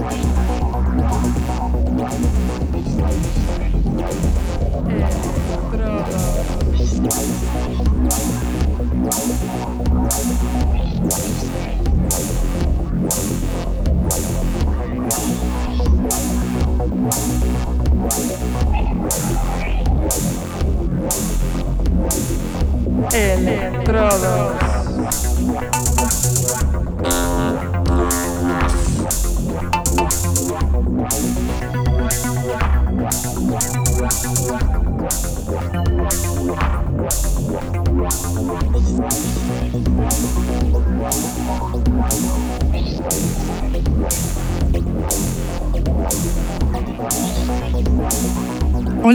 Estrada. Electrodos.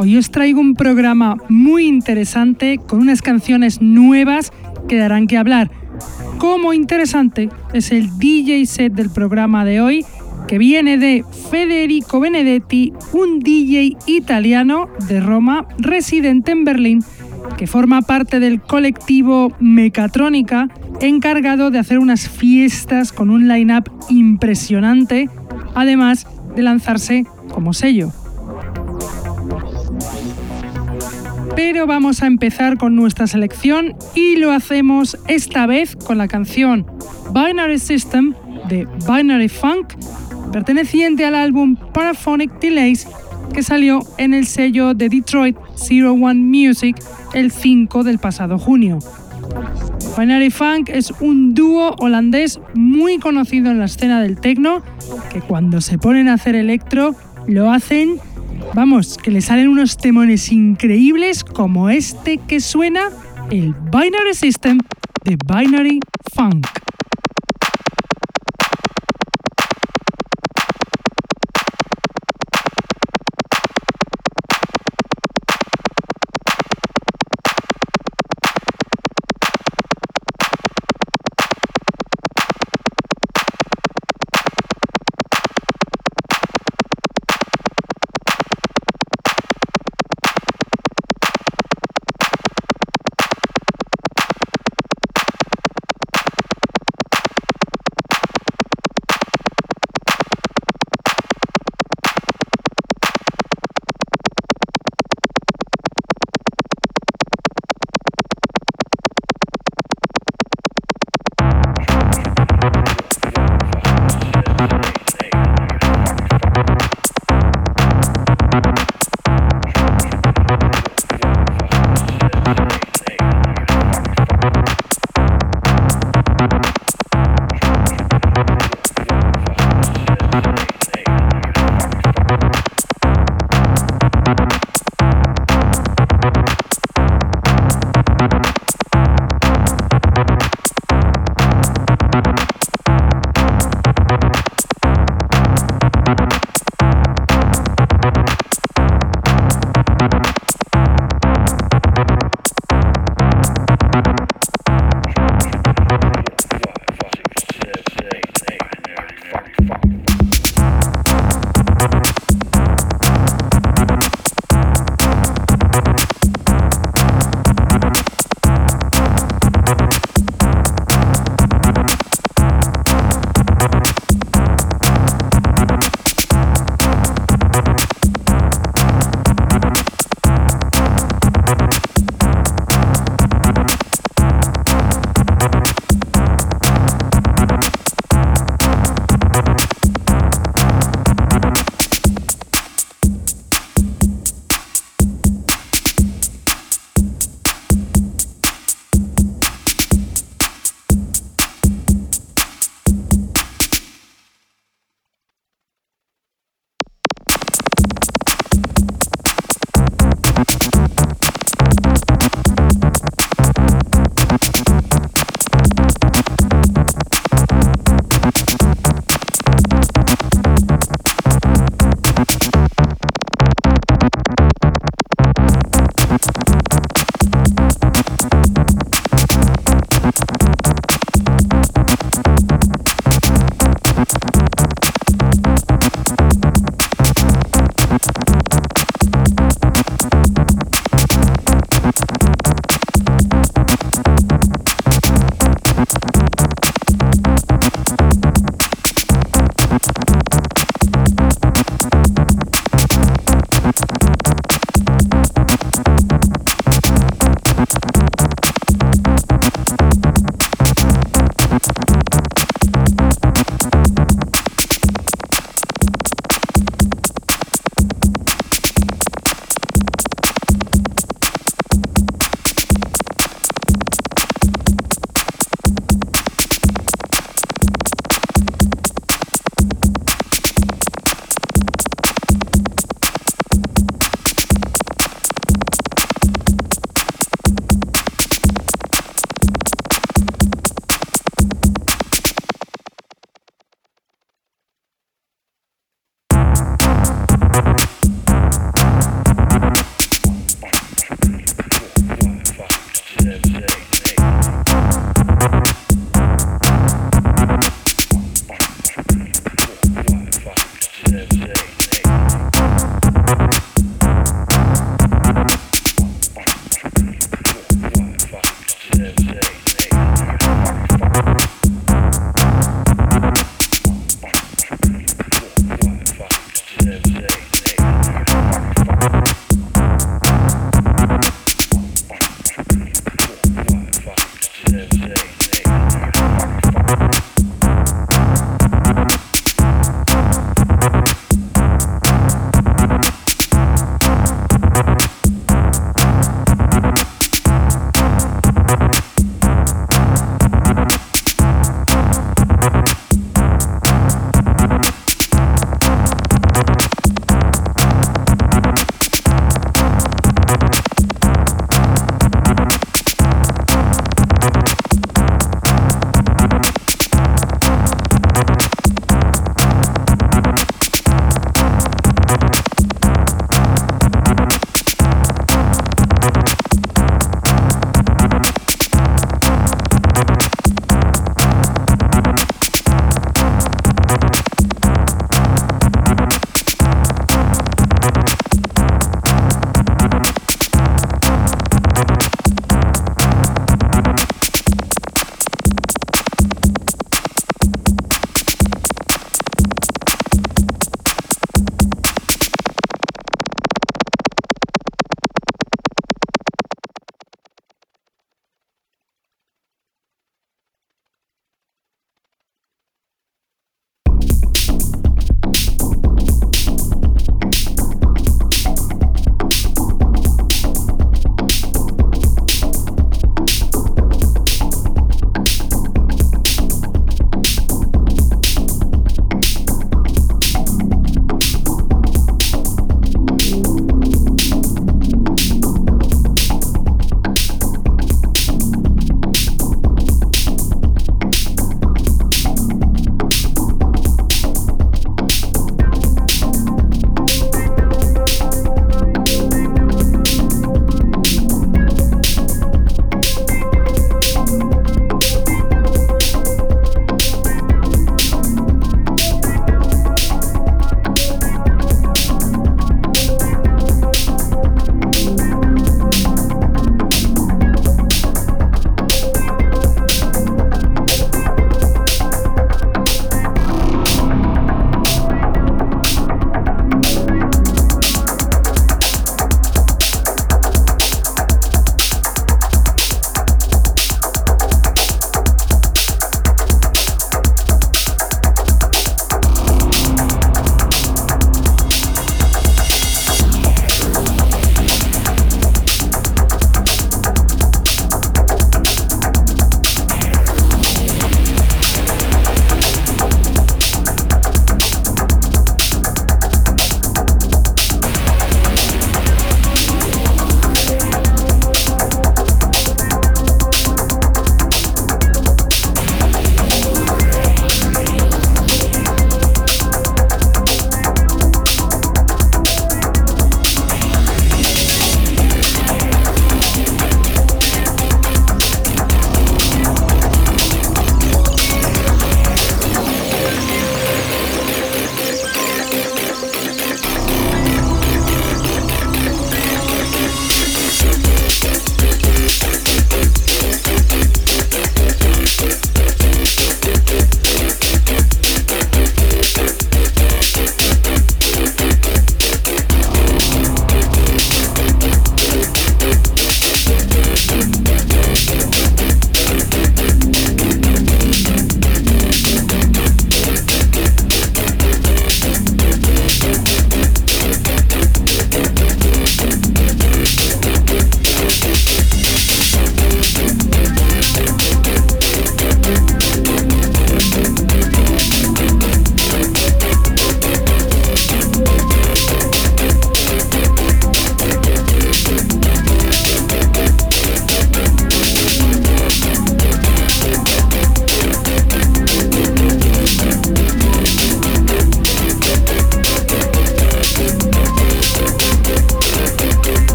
Hoy os traigo un programa muy interesante con unas canciones nuevas que darán que hablar. Como interesante es el DJ set del programa de hoy que viene de Federico Benedetti, un DJ italiano de Roma residente en Berlín que forma parte del colectivo Mecatrónica encargado de hacer unas fiestas con un line-up impresionante, además de lanzarse como sello. Pero vamos a empezar con nuestra selección y lo hacemos esta vez con la canción Binary System de Binary Funk, perteneciente al álbum Paraphonic Delays que salió en el sello de Detroit Zero One Music el 5 del pasado junio. Binary Funk es un dúo holandés muy conocido en la escena del techno que cuando se ponen a hacer electro lo hacen Vamos, que le salen unos temones increíbles como este que suena el Binary System de Binary Funk.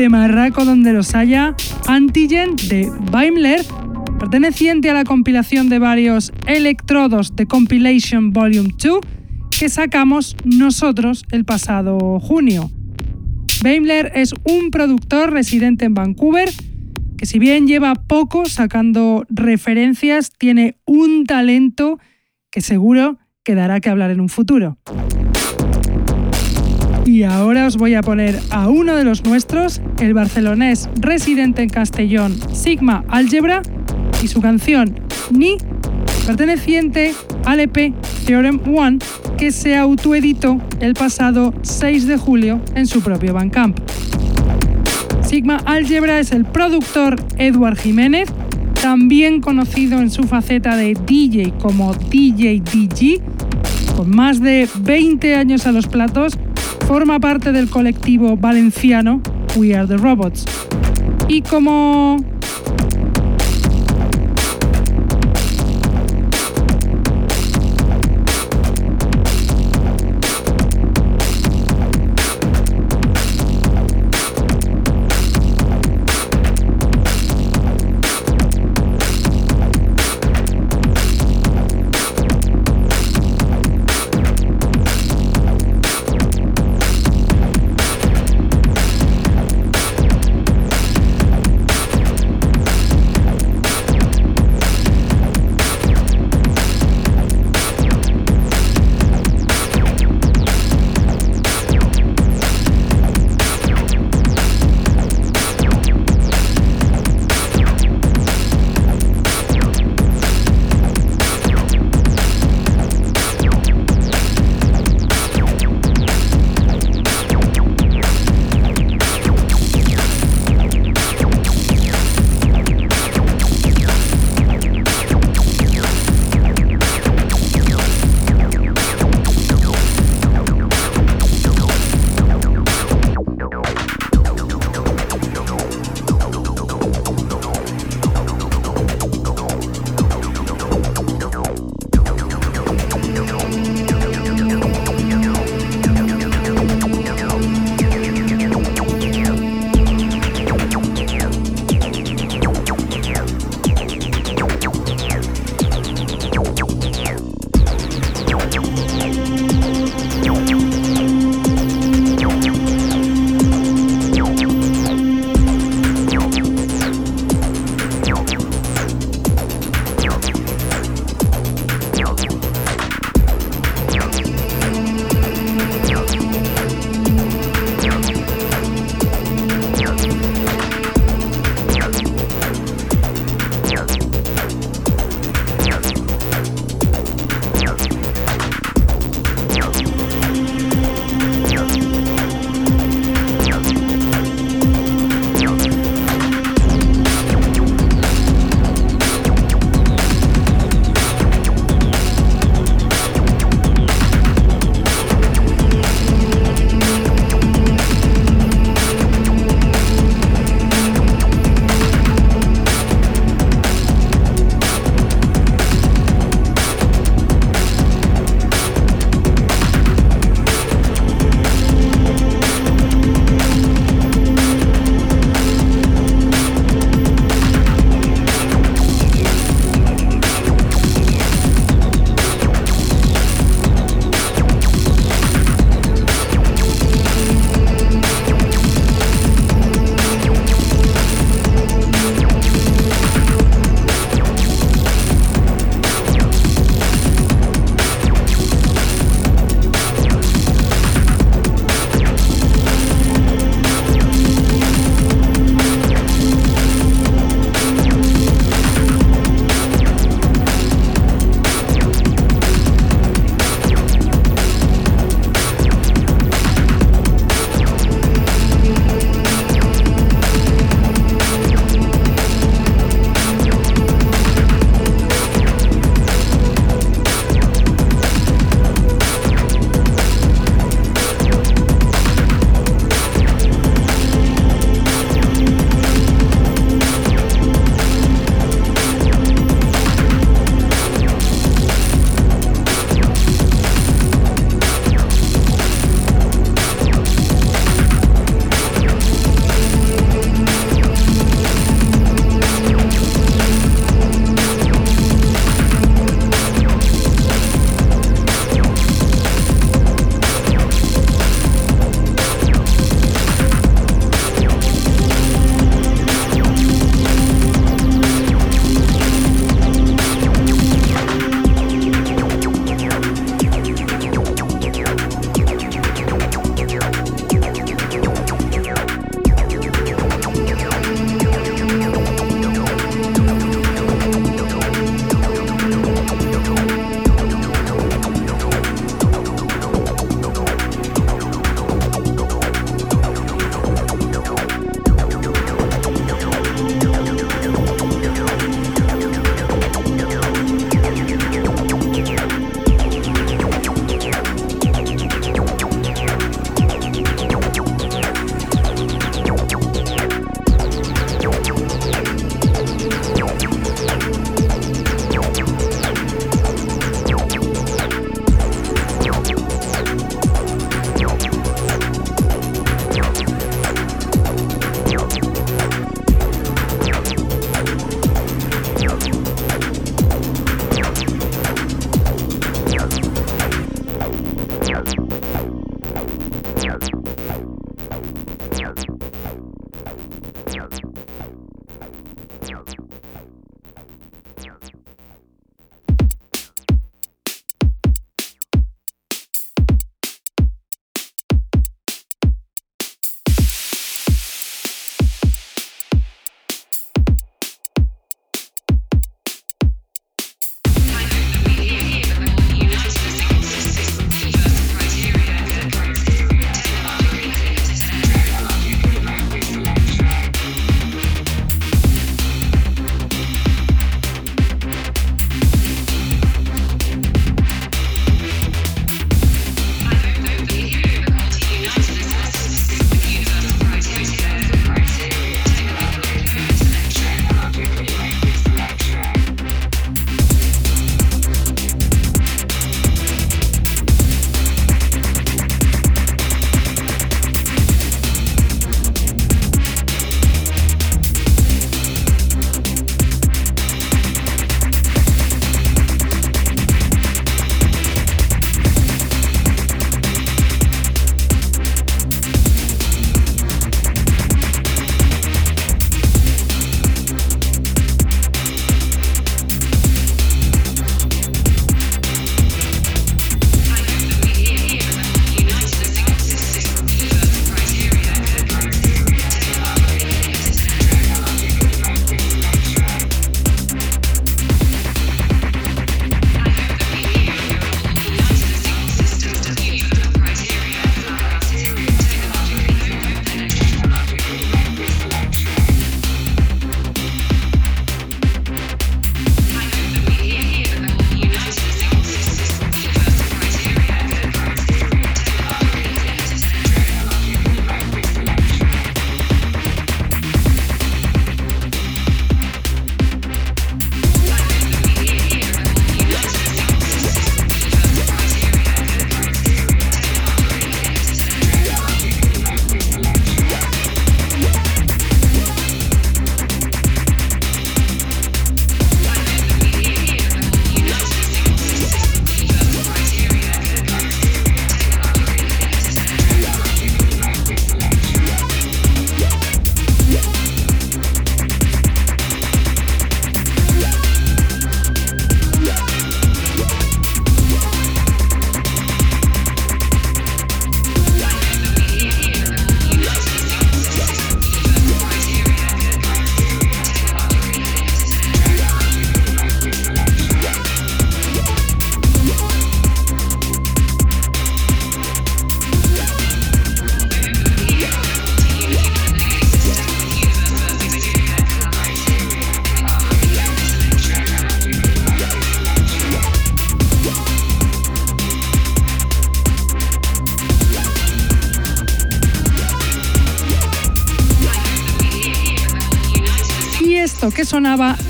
Sonaba un tema raco donde los haya, Antigen de Beimler, perteneciente a la compilación de varios electrodos de Compilation Volume 2 que sacamos nosotros el pasado junio. Beimler es un productor residente en Vancouver que si bien lleva poco sacando referencias, tiene un talento que seguro que dará que hablar en un futuro. Y ahora os voy a poner a uno de los nuestros, el barcelonés residente en Castellón, Sigma Algebra, y su canción Ni, perteneciente al EP Theorem One, que se autoeditó el pasado 6 de julio en su propio Bandcamp. Sigma Algebra es el productor Edward Jiménez, también conocido en su faceta de DJ como DJ DG, con más de 20 años a los platos, forma parte del colectivo valenciano We Are the Robots. Y como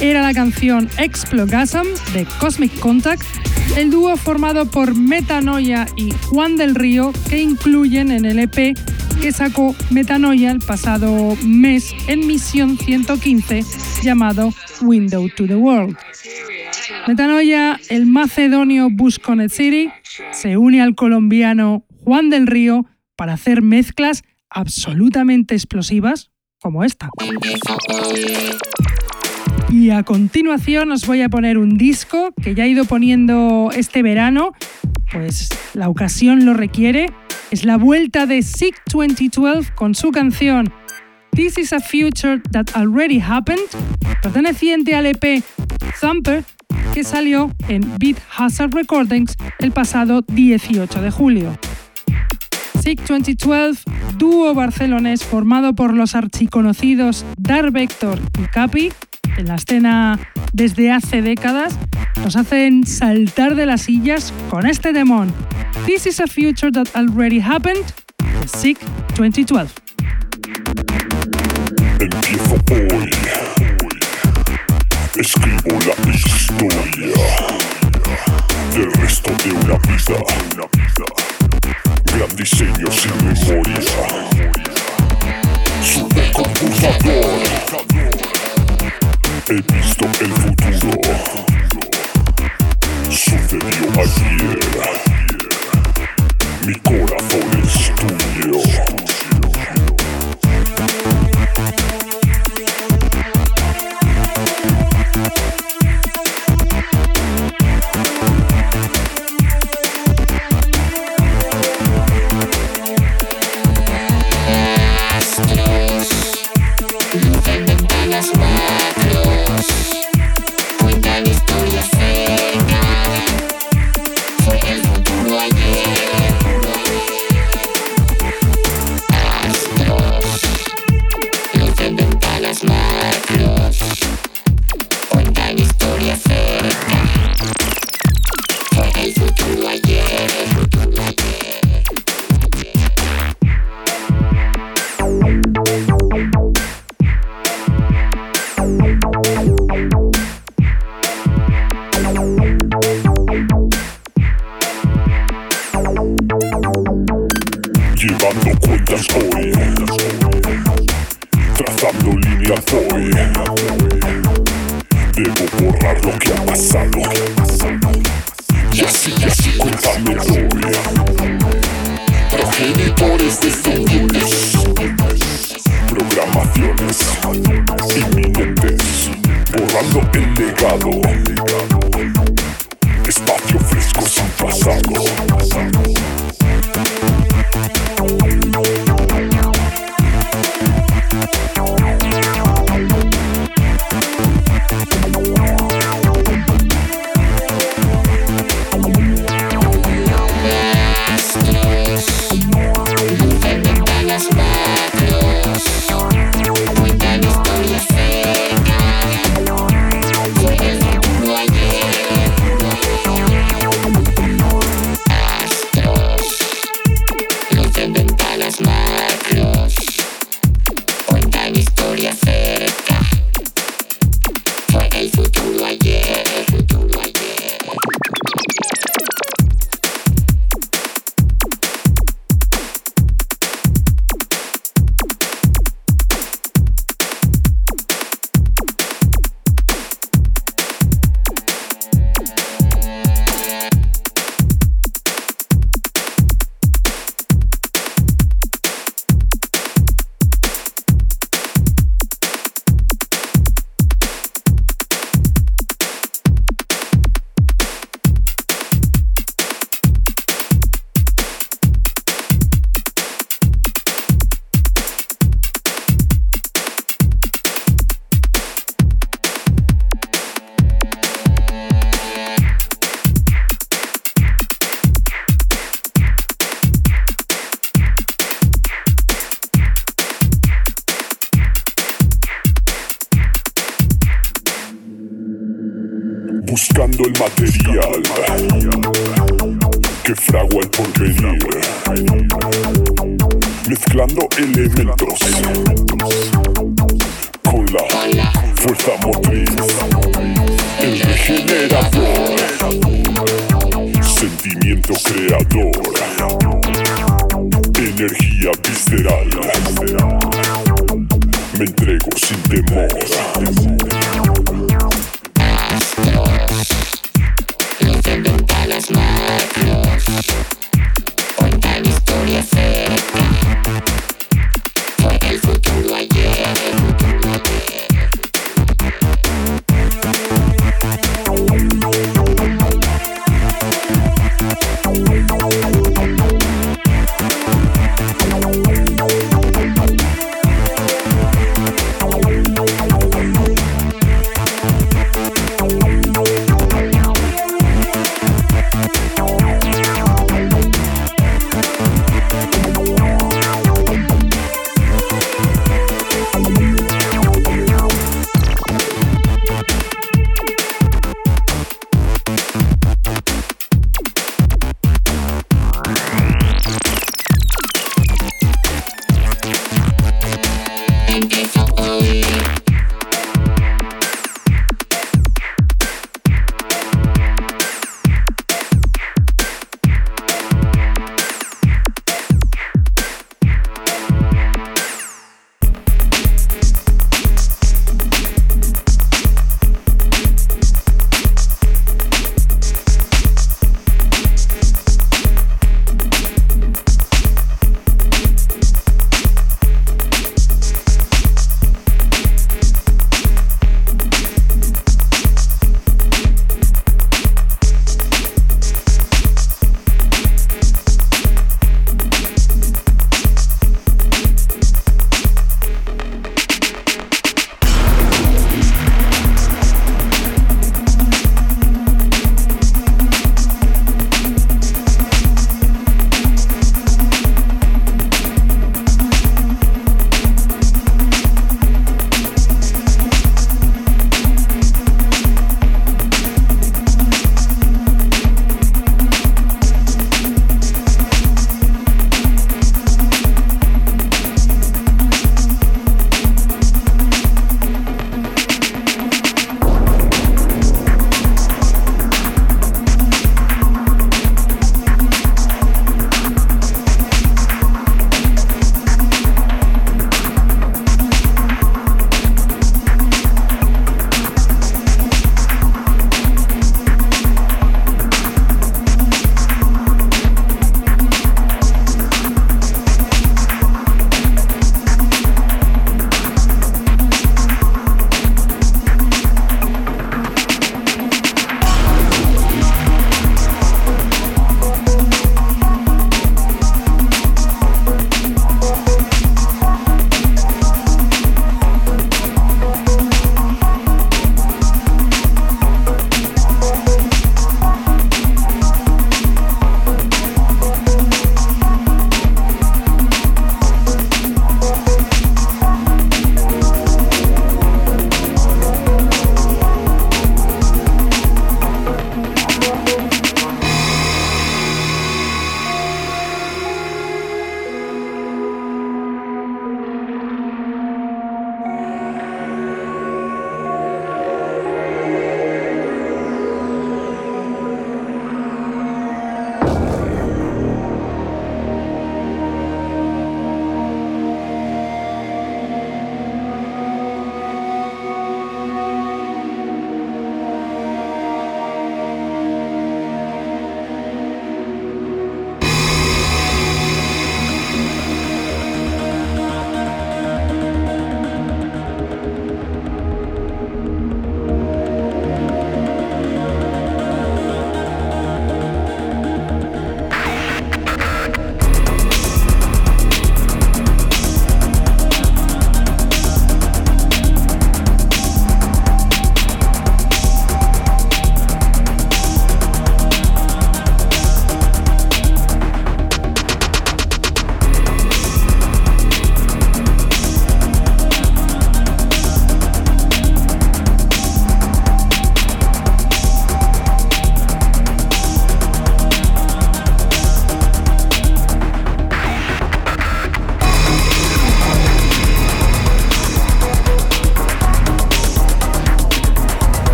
era la canción Explogasm de Cosmic Contact, el dúo formado por Metanoia y Juan del Río que incluyen en el EP que sacó Metanoia el pasado mes en Misión 115 llamado Window to the World. Metanoia, el macedonio Busconet City, se une al colombiano Juan del Río para hacer mezclas absolutamente explosivas como esta. Y a continuación os voy a poner un disco que ya he ido poniendo este verano, pues la ocasión lo requiere. Es la vuelta de Sick 2012 con su canción This is a Future That Already Happened, perteneciente al EP Thumper, que salió en Beat Hazard Recordings el pasado 18 de julio. Sick 2012, dúo barcelonés formado por los archiconocidos Dark Vector y Capi, en la escena desde hace décadas, nos hacen saltar de las sillas con este demon. This is a future that already happened, the Sick 2012. Empiezo hoy, escribo la historia del resto de una vida. Gran diseño sin memoria, supercomputador. He visto el futuro. Sucedió ayer. Mi corazón es tuyo.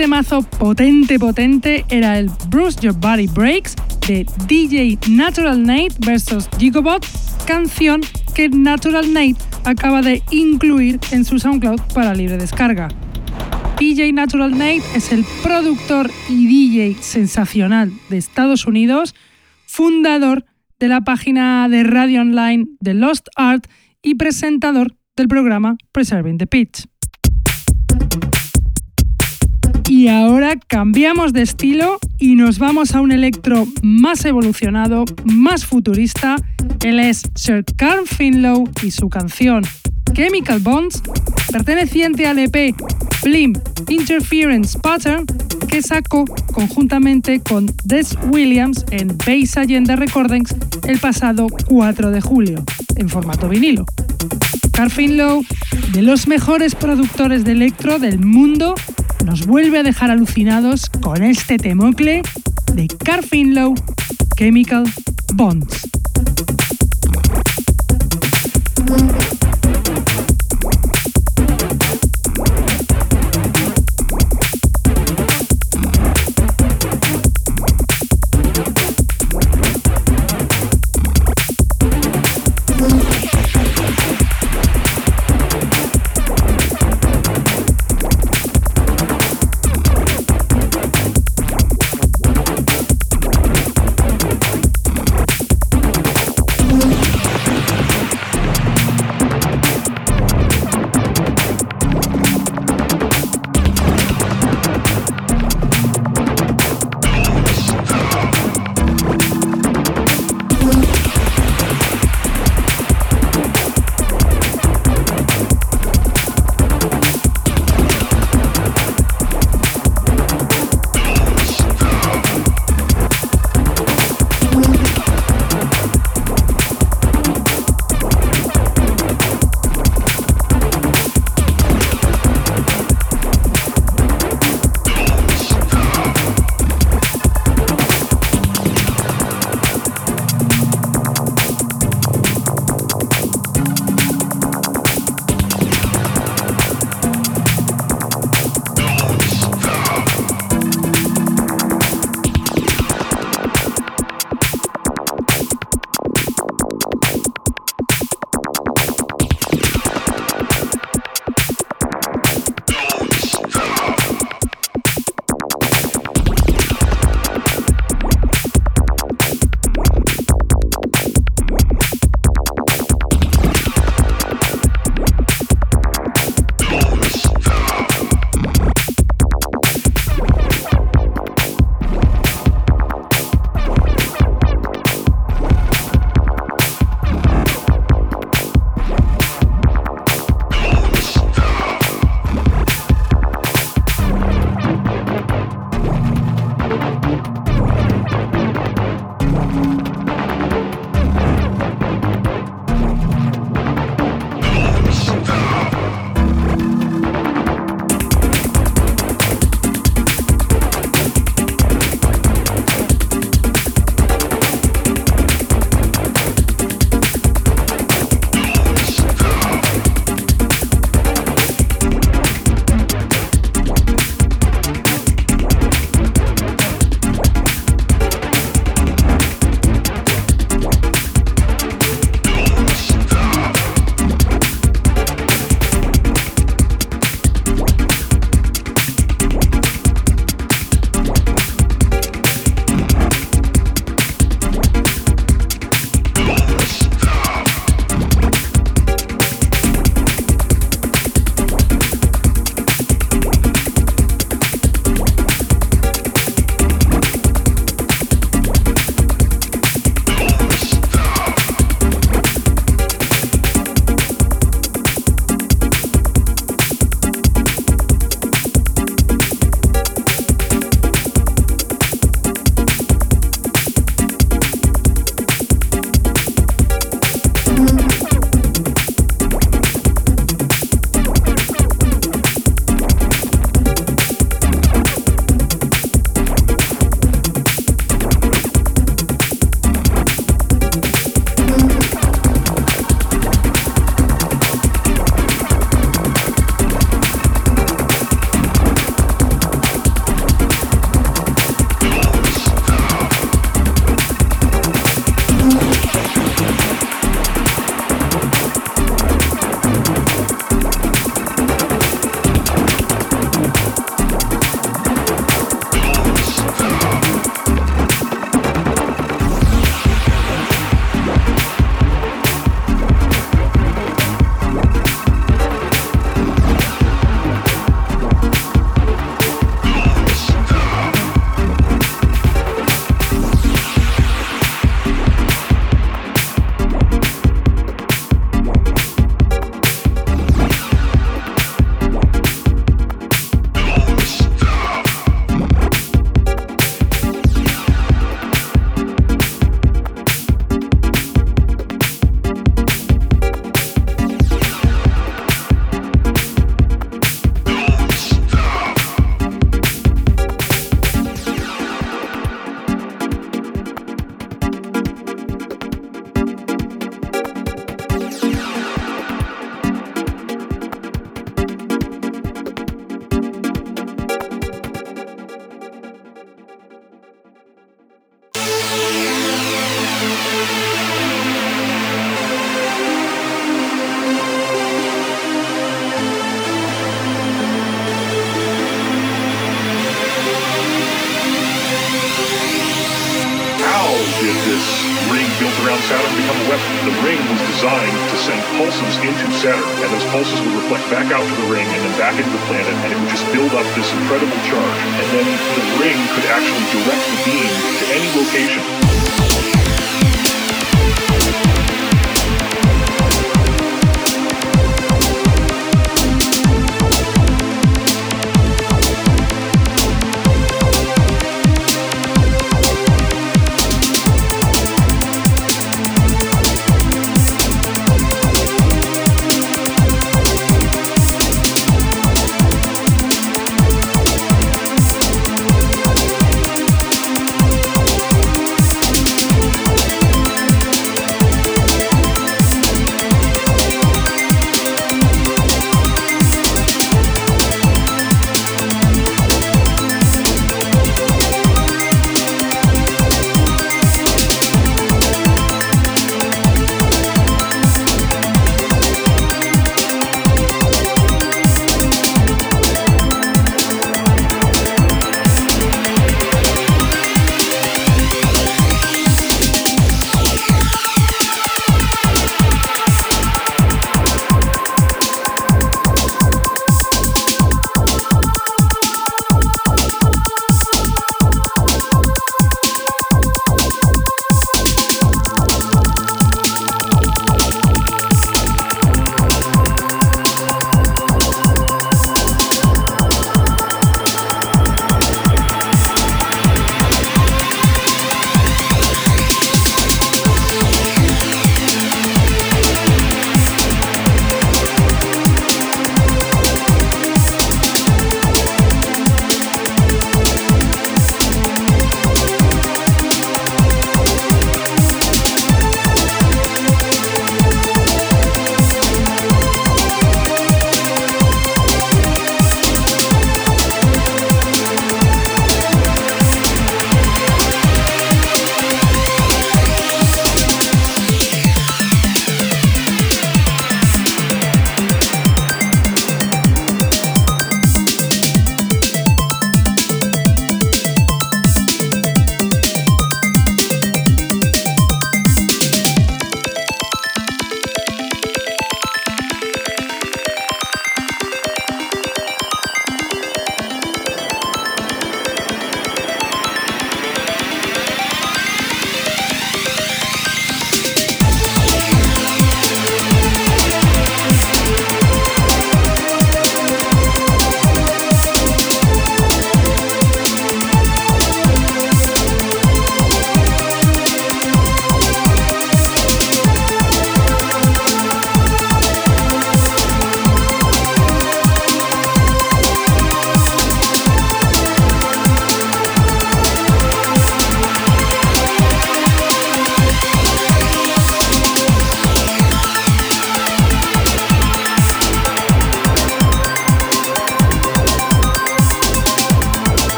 Temazo potente, potente era el Bruce Your Body Breaks de DJ Natural Nate vs Gigobot, canción que Natural Nate acaba de incluir en su SoundCloud para libre descarga. DJ Natural Nate es el productor y DJ sensacional de Estados Unidos, fundador de la página de radio online The Lost Art y presentador del programa Preserving the Pitch. Y ahora cambiamos de estilo y nos vamos a un electro más evolucionado, más futurista. Él es Sir Carl Finlow y su canción Chemical Bonds, perteneciente al EP Blim Interference Pattern, que sacó conjuntamente con Des Williams en Base Agenda Recordings el pasado 4 de julio, en formato vinilo. Carl Finlow, de los mejores productores de electro del mundo, nos vuelve a dejar alucinados con este temocle de Carl Finlow, Chemical Bonds.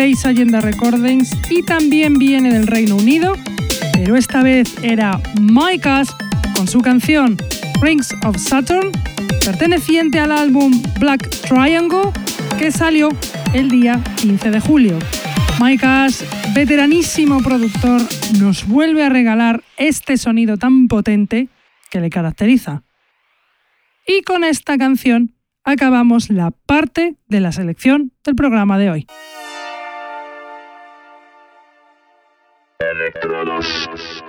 6 Allenda Recordings y también viene del Reino Unido, pero esta vez era Mike Asp con su canción Rings of Saturn, perteneciente al álbum Black Triangle que salió el día 15 de julio. Mike Asp, veteranísimo productor, nos vuelve a regalar este sonido tan potente que le caracteriza. Y con esta canción acabamos la parte de la selección del programa de hoy. Eletronos.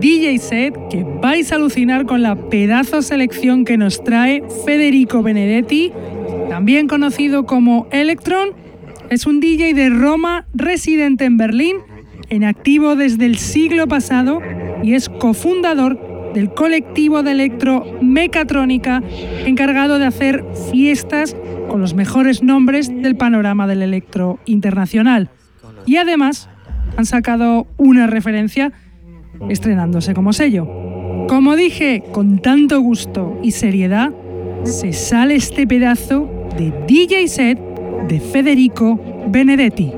DJ set que vais a alucinar con la pedazo selección que nos trae Federico Benedetti, también conocido como Electron. Es un DJ de Roma residente en Berlín, en activo desde el siglo pasado y es cofundador del colectivo de electro Mecatrónica encargado de hacer fiestas con los mejores nombres del panorama del electro internacional. Y además han sacado una referencia estrenándose como sello. Como dije, con tanto gusto y seriedad, se sale este pedazo de DJ set de Federico Benedetti.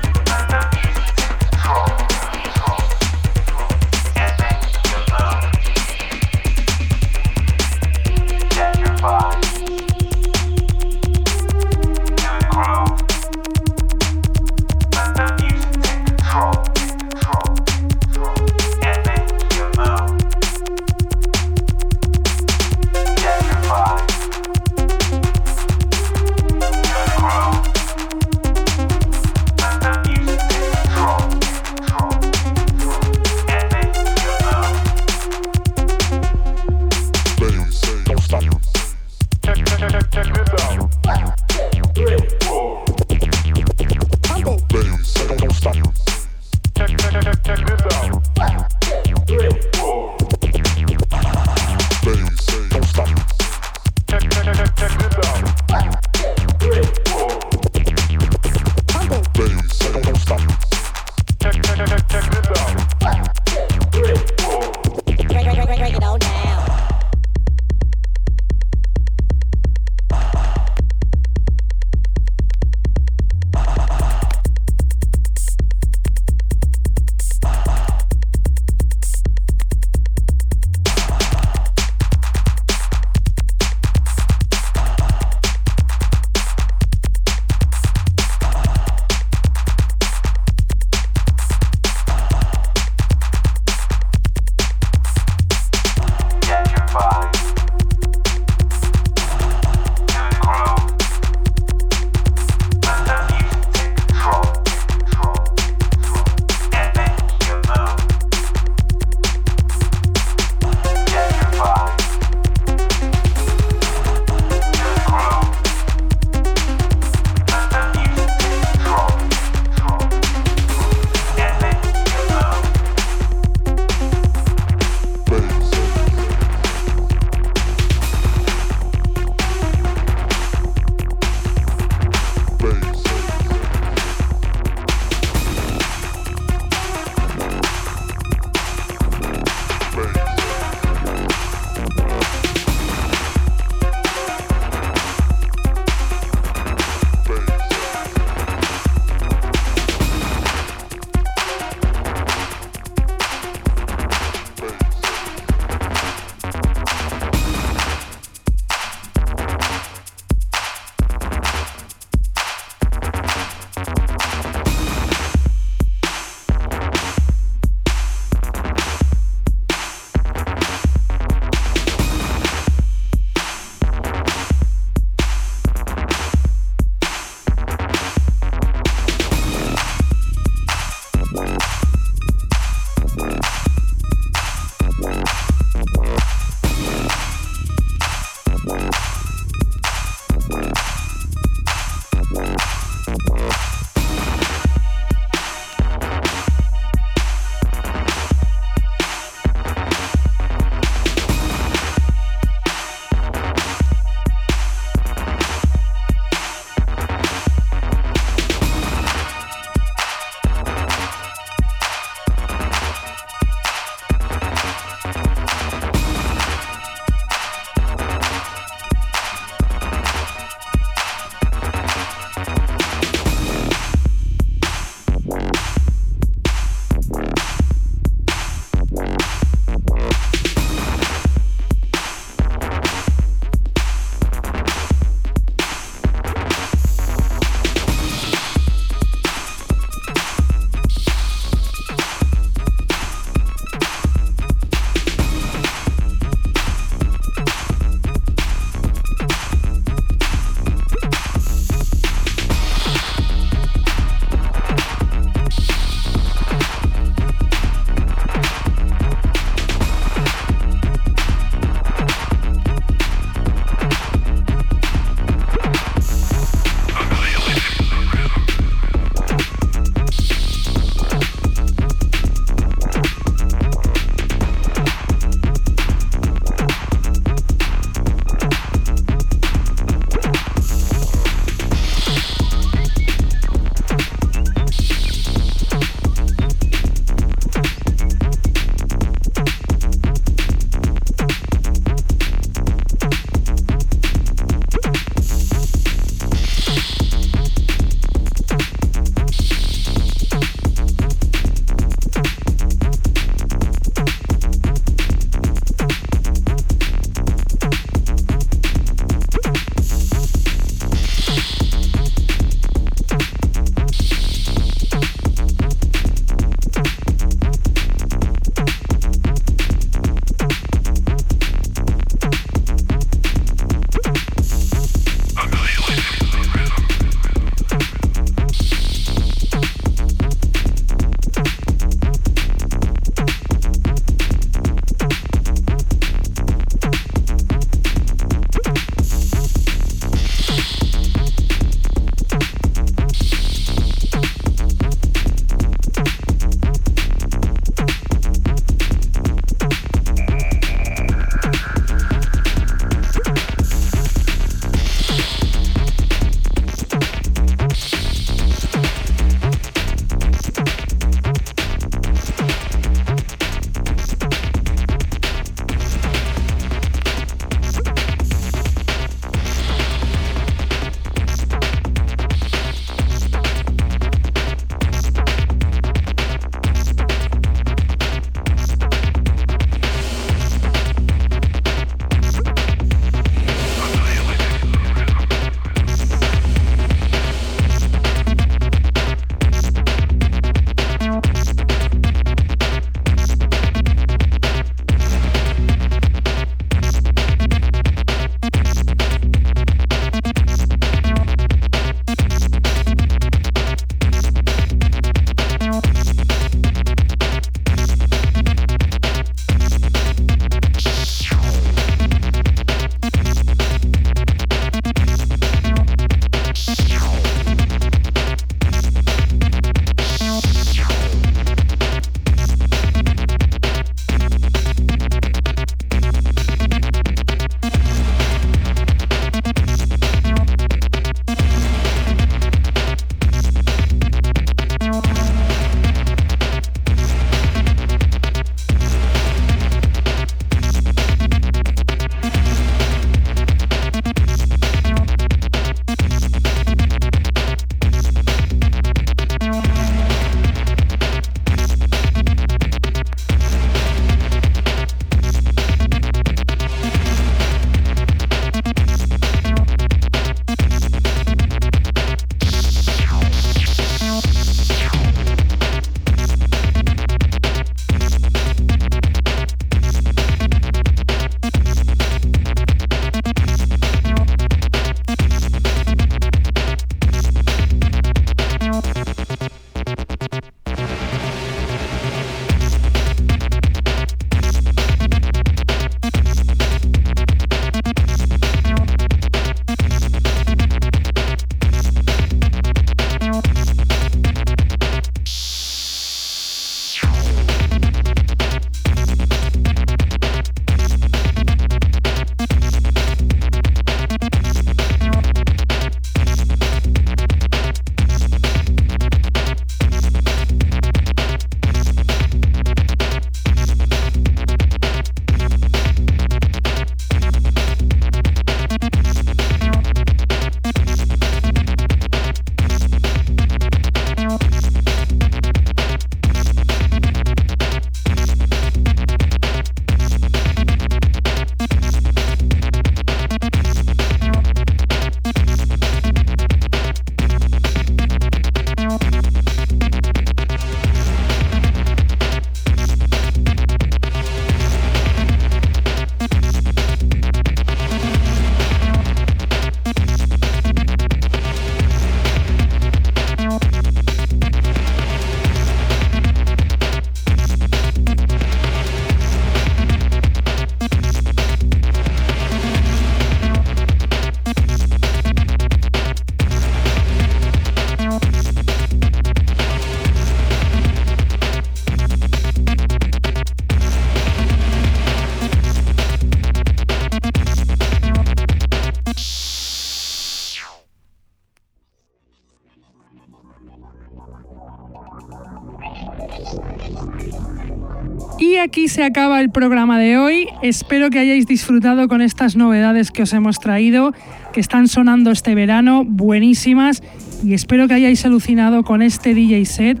Se acaba el programa de hoy. Espero que hayáis disfrutado con estas novedades que os hemos traído, que están sonando este verano, buenísimas. Y espero que hayáis alucinado con este DJ set.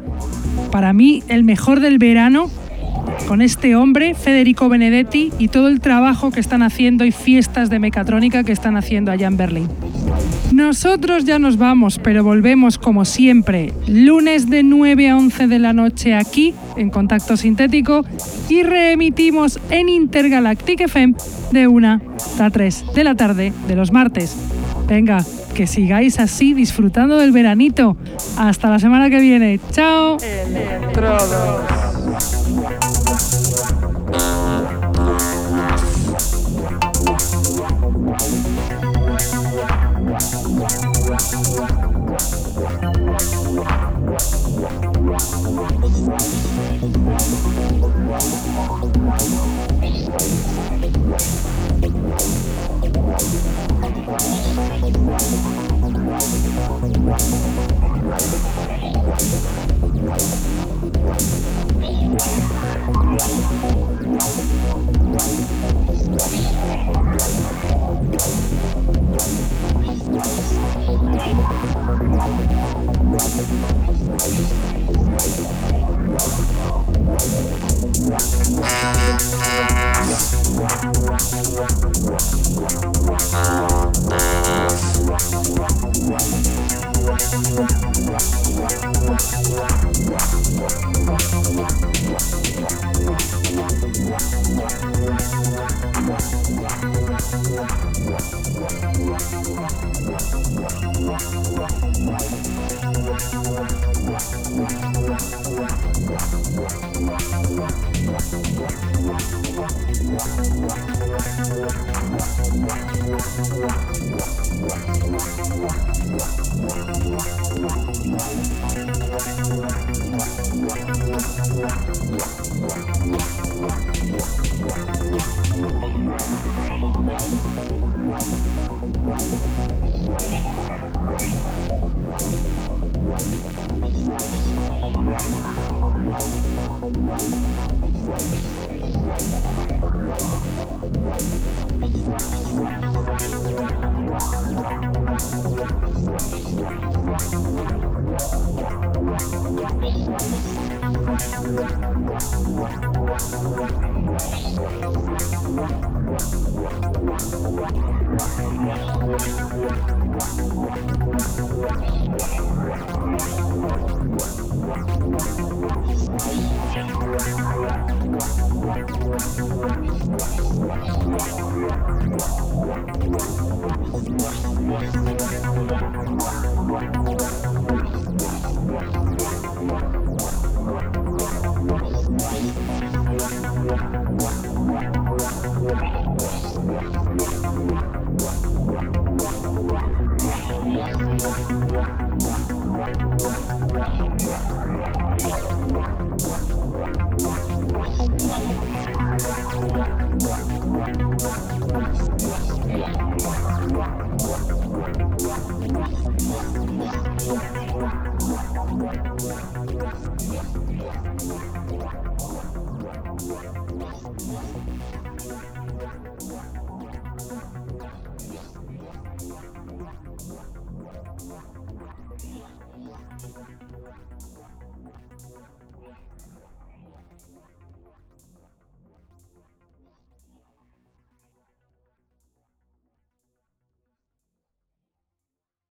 Para mí, el mejor del verano, con este hombre, Federico Benedetti, y todo el trabajo que están haciendo y fiestas de mecatrónica que están haciendo allá en Berlín. Nosotros ya nos vamos, pero volvemos como siempre, lunes de 9 a 11 de la noche aquí, en Contacto Sintético, y reemitimos en Intergalactic FM de 1 a 3 de la tarde de los martes. Venga, que sigáis así disfrutando del veranito. Hasta la semana que viene. ¡Chao! Wow.